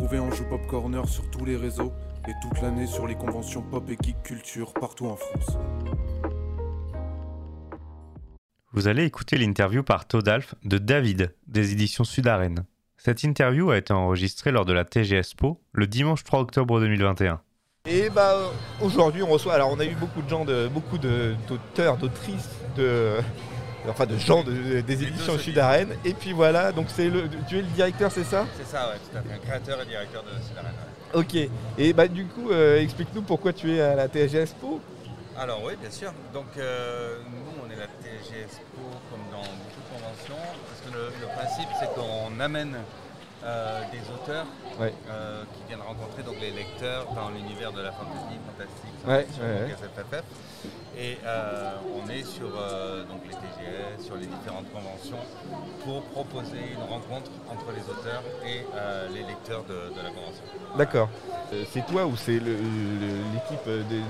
retrouver en Joue Pop Corner sur tous les réseaux et toute l'année sur les conventions pop et geek culture partout en France. Vous allez écouter l'interview par Todalf de David des éditions Sud-Arène. Cette interview a été enregistrée lors de la TGSPO le dimanche 3 octobre 2021. Et bah aujourd'hui on reçoit, alors on a eu beaucoup de gens, de, beaucoup de- d'auteurs, d'autrices, de, enfin de gens de- des éditions Sud Arène. Et puis voilà, donc c'est le, tu es le directeur, c'est ça? C'est ça, ouais, tout à fait. Un créateur et directeur de Sudarène. ouais. Ok. Et bah du coup, euh, explique-nous pourquoi tu es à la TGSPO. Alors oui, bien sûr. Donc euh, nous, on est la TGSPO comme dans beaucoup de conventions, parce que le, le principe, c'est qu'on amène euh, des auteurs Ouais. euh, qui viennent rencontrer donc, les lecteurs dans l'univers de la fantasy, fantastique, Ouais, science-fiction, ouais. SFFF. Et euh, on est sur donc les TGS, sur les différentes conventions, pour proposer une rencontre entre les auteurs et les lecteurs de, de la convention. D'accord. C'est toi ou c'est l'équipe des,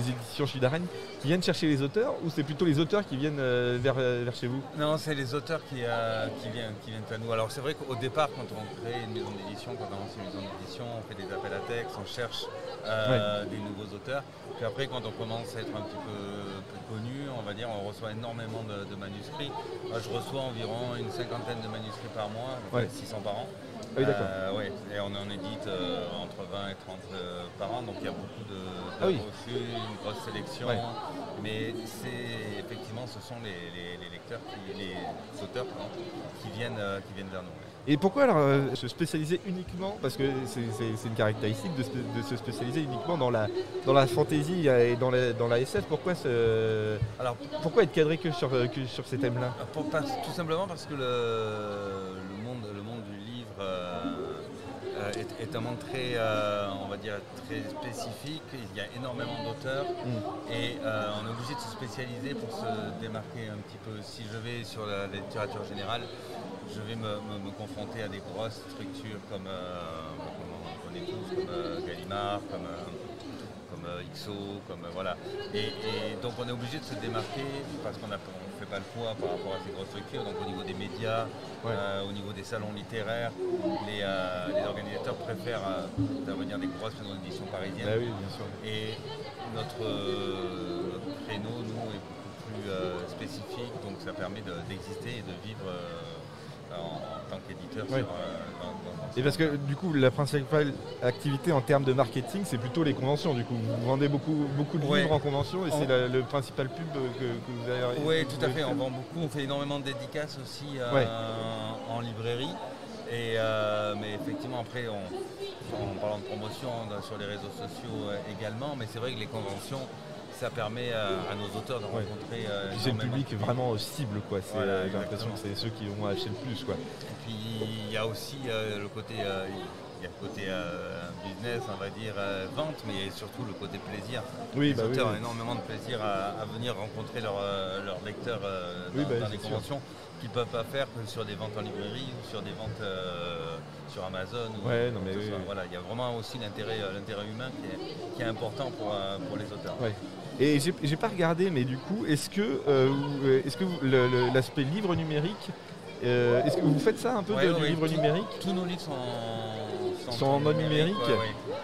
des- éditions Arène qui viennent chercher les auteurs ou c'est plutôt les auteurs qui viennent vers, vers chez vous? Non, c'est les auteurs qui, qui, viennent, qui viennent à nous. Alors c'est vrai qu'au départ, quand on crée une maison d'édition, quand on lance une maison d'édition, on fait des appels à texte, on cherche euh, des nouveaux auteurs. Puis après, quand on commence à être un petit peu plus connu, on va dire, on reçoit énormément de, de manuscrits. Moi, je reçois environ une cinquantaine de manuscrits par mois, à peu près Ouais. 600 par an. Ah oui, d'accord. Euh, ouais, et on en édite euh, entre 20 et 30 euh, par an, donc il y a beaucoup de, de Ah oui. refus, une grosse sélection. Ouais. Mais c'est effectivement, ce sont les, les- les lecteurs, qui, les auteurs pardon, qui, viennent, qui viennent vers nous. Et pourquoi alors euh, se spécialiser uniquement Parce que c'est une caractéristique de, se- de se spécialiser uniquement dans la, dans la fantasy et dans la, dans la SF. Pourquoi, Alors, pourquoi être cadré que sur, euh, que sur ces thèmes-là? tout simplement parce que le est, est un monde très, euh, on va dire, très spécifique. Il y a énormément d'auteurs Mm. et euh, on est obligé de se spécialiser pour se démarquer un petit peu. Si je vais sur la littérature générale, je vais me, me- me confronter à des grosses structures comme, euh, comme on connaît tous, comme euh, Gallimard, comme, euh, euh, XO, comme euh, voilà. Et, et donc on est obligé de se démarquer parce qu'on ne fait pas le poids par rapport à ces grosses structures. Donc au niveau des médias, Ouais. euh, au niveau des salons littéraires, les, euh, les organisateurs préfèrent euh, d'intervenir des grosses maisons d'édition parisiennes. Bah oui, bien sûr. Et notre, euh, notre créneau, nous, est beaucoup plus euh, spécifique, donc ça permet de- d'exister et de vivre euh, en, en tant qu'éditeur Ouais. sur, euh, Et parce que du coup, la principale activité en termes de marketing, c'est plutôt les conventions. Du coup, vous vendez beaucoup, beaucoup de Ouais. livres en convention et On- c'est le principal pub que, que vous avez. Oui, tout à fait. On vend beaucoup, on fait énormément de dédicaces aussi euh, Ouais. en librairie. Et, euh, mais effectivement, après, on, en parlant de promotion sur les réseaux sociaux euh, également, mais c'est vrai que les conventions, ça permet euh, à nos auteurs de Ouais. rencontrer. euh, c'est le public vraiment cible, quoi. C'est- Voilà, J'ai l'impression que c'est ceux qui vont acheter le plus, quoi. Et puis il y a aussi euh, le côté, euh, il y a le côté euh, business, on va dire, euh, vente, mais il y a surtout le côté plaisir. Oui, les bah auteurs oui. ont énormément de plaisir à, à venir rencontrer leurs euh, lecteurs euh, Oui, dans, bah, dans les conventions qu'ils ne peuvent pas faire que sur des ventes en librairie ou sur des ventes sur Amazon. ou Ouais, non, mais oui. Voilà, il y a vraiment aussi l'intérêt humain qui est, qui est important pour, pour les auteurs. Ouais. Et j'ai pas regardé, mais du coup, est-ce que, est-ce que l'aspect livre numérique, est-ce que vous faites ça un peu Ouais, de, du livre tout- numérique? Tous nos livres sont, Sont en mode numérique.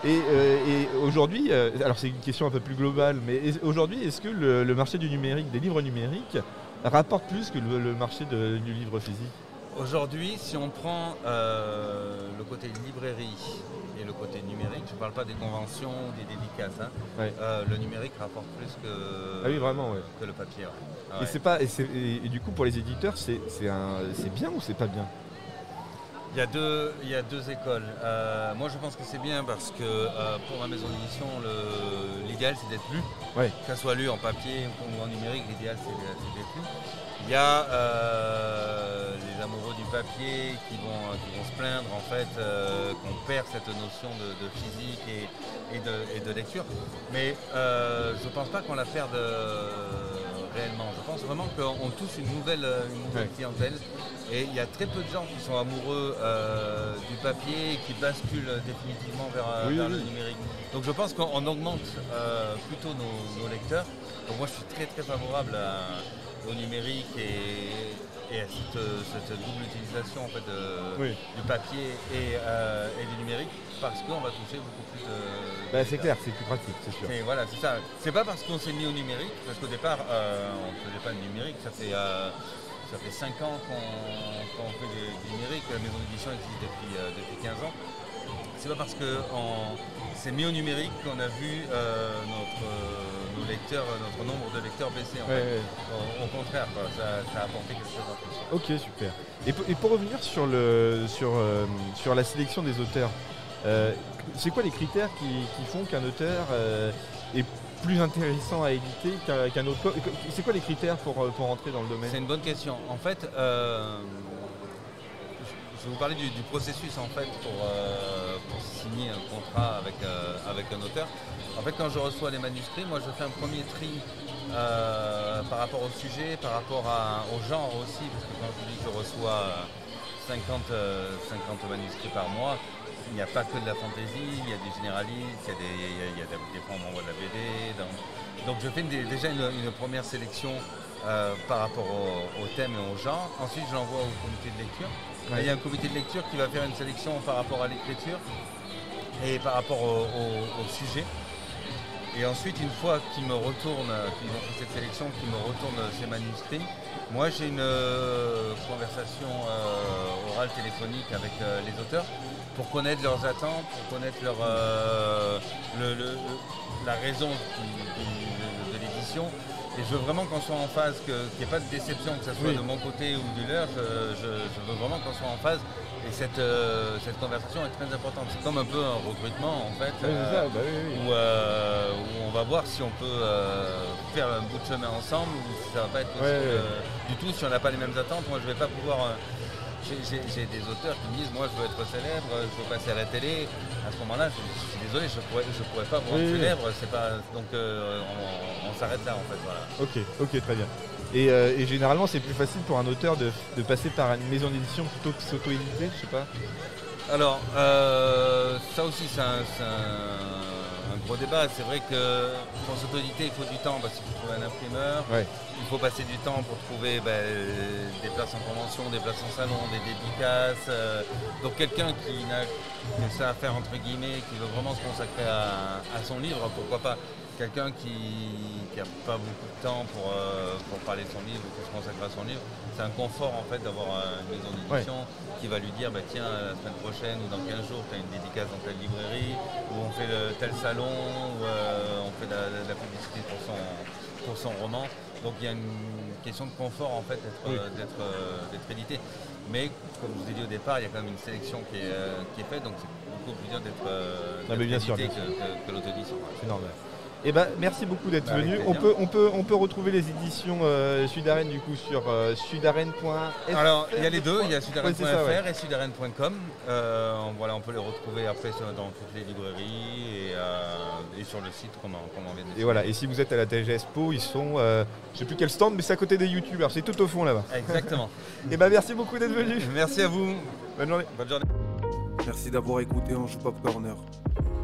Et, euh, et aujourd'hui, euh, alors c'est une question un peu plus globale, mais aujourd'hui, est-ce que le, le marché du numérique, des livres numériques, rapporte plus que le, le marché de- du livre physique? Aujourd'hui, si on prend euh, le côté librairie et le côté numérique, je ne parle pas des conventions ou des dédicaces, hein, Ouais. euh, le numérique rapporte plus que, Ah oui, vraiment, ouais. que le papier. ouais. Et, pas, et, et- et du coup, pour les éditeurs, c'est bien ou c'est pas bien? Il y, a deux, il y a deux écoles. Euh, moi, je pense que c'est bien parce que euh, pour ma maison d'édition, l'idéal, c'est d'être lu. Que ça soit lu en papier ou en numérique, l'idéal, c'est d'être lu. Il y a euh, les amoureux du papier qui vont, qui vont se plaindre en fait qu'on perd cette notion de, de physique et, et de, et de lecture. Mais je ne pense pas qu'on la perde réellement. Je pense vraiment qu'on touche une nouvelle, une nouvelle clientèle. Et il y a très peu de gens qui sont amoureux euh, du papier et qui basculent définitivement vers, euh, Oui, vers oui, le numérique. Donc je pense qu'on augmente euh, plutôt nos, nos lecteurs. Donc moi je suis très très favorable à- au numérique et et à cette, cette double utilisation en fait, de- Oui. du papier et, euh, et du numérique parce qu'on va toucher beaucoup plus de. Bah, de c'est clair, c'est plus pratique, c'est sûr. c'est- voilà, c'est ça. C'est pas parce qu'on s'est mis au numérique, parce qu'au départ, on ne faisait pas le numérique. Ça fait, ça fait 5 ans qu'on fait du, du numérique. La maison d'édition existe depuis, euh, depuis 15 ans. C'est pas parce qu'on s'est mis au numérique qu'on a vu euh, notre, euh, nos lecteurs, notre nombre de lecteurs baisser. En Ouais, fait. ouais. Au, au contraire, quoi, ça, ça a apporté quelque chose en plus. Ok, super. Et, pour- et pour revenir sur, le, sur, sur la sélection des auteurs, c'est quoi les critères qui, qui font qu'un auteur est plus intéressant à éditer qu'un autre C'est quoi les critères pour, euh, pour entrer dans le C'est domaine une bonne question. En fait, euh, je- vais vous parler du, processus en fait pour, euh, pour signer un contrat avec, avec un auteur. En fait, quand je reçois les manuscrits, moi je fais un premier tri par rapport au sujet, par rapport au genre aussi, parce que quand je dis que je reçois euh, 50, euh, 50 manuscrits par mois, il n'y a pas que de la fantaisie, il y a des généralistes, il y a des, il y a- il y a des, fois on m'envoie de la BD. Donc, donc je fais une- déjà une, une première sélection euh, par rapport au, au thème et au genre. Ensuite, je l'envoie au comité de lecture. Ouais. Et il y a un comité de lecture qui va faire une sélection par rapport à l'écriture et par rapport au, au- au sujet. Et ensuite, une fois qu'ils me retournent, qu'ils ont fait cette sélection, qu'ils me retournent ces manuscrits, moi j'ai une euh, conversation euh, orale téléphonique avec euh, les auteurs pour connaître leurs attentes, pour connaître leur, euh, le- le- la raison de l'édition. Et je veux vraiment qu'on soit en phase, qu'il n'y ait pas de déception, que ce soit Oui. de mon côté ou du leur. Je, je- je veux vraiment qu'on soit en phase. Et cette, euh, cette conversation est très importante. C'est comme un peu un recrutement en fait. Ouais, c'est euh, ça, bah oui, oui. où, où on va voir si on peut faire un bout de chemin ensemble ou si ça va pas être possible Ouais, ouais. du tout si on n'a pas les mêmes attentes. Moi, je vais pas pouvoir. J'ai- des auteurs qui me disent moi je veux être célèbre, je veux passer à la télé. À ce moment-là, je, je suis désolé, je pourrais, je pourrais pas vous rendre Oui, célèbre. C'est pas donc euh, on, on s'arrête là en fait. Voilà. Ok, ok, très bien. Et, euh, et généralement, c'est plus facile pour un auteur de, de passer par une maison d'édition plutôt que s'auto-éditer, je sais pas. Alors, euh, ça aussi, c'est un gros débat. C'est vrai que pour s'auto-éditer, il faut du temps parce qu'il faut trouver un imprimeur. Ouais. Il faut passer du temps pour trouver ben, des places en convention, des places en salon, des dédicaces. euh, donc quelqu'un qui n'a que ça à faire entre guillemets, qui veut vraiment se consacrer à, à son livre, pourquoi pas Quelqu'un qui n'a pas beaucoup de temps pour, euh, pour parler de son livre ou pour se consacrer à son livre, c'est un confort en fait d'avoir euh, une maison d'édition qui va lui dire bah, tiens la semaine prochaine ou dans 15 jours tu as une dédicace dans telle librairie ou on fait le, tel salon ou euh, on fait la, la- publicité pour son, pour son roman. Donc il y a une question de confort en fait d'être Oui. euh, édité. Mais comme je vous ai dit au départ, il y a quand même une sélection qui est, qui est faite, donc c'est beaucoup plus dur d'être bien sûr, édité que, que- que l'auto-édition. C'est normal. Eh ben, merci beaucoup d'être Bah, venu. On peut, on, peut, on peut retrouver les éditions euh, Sudaren du coup sur euh, sudaren.fr. Alors, il y a les deux, il y a Ouais, ouais. et sudaren.com. Euh, on- voilà, on peut les retrouver après dans toutes les librairies et, euh, et sur le site, comme on, comme on vient de Et voilà, et si vous êtes à la TG Expo, ils sont, euh, je sais plus quel stand, mais c'est à côté des youtubeurs, c'est tout au fond là-bas. Exactement. Et ben merci beaucoup d'être venu. Merci à vous. Bonne journée. Bonne journée. Merci d'avoir écouté Ange Pop Corner.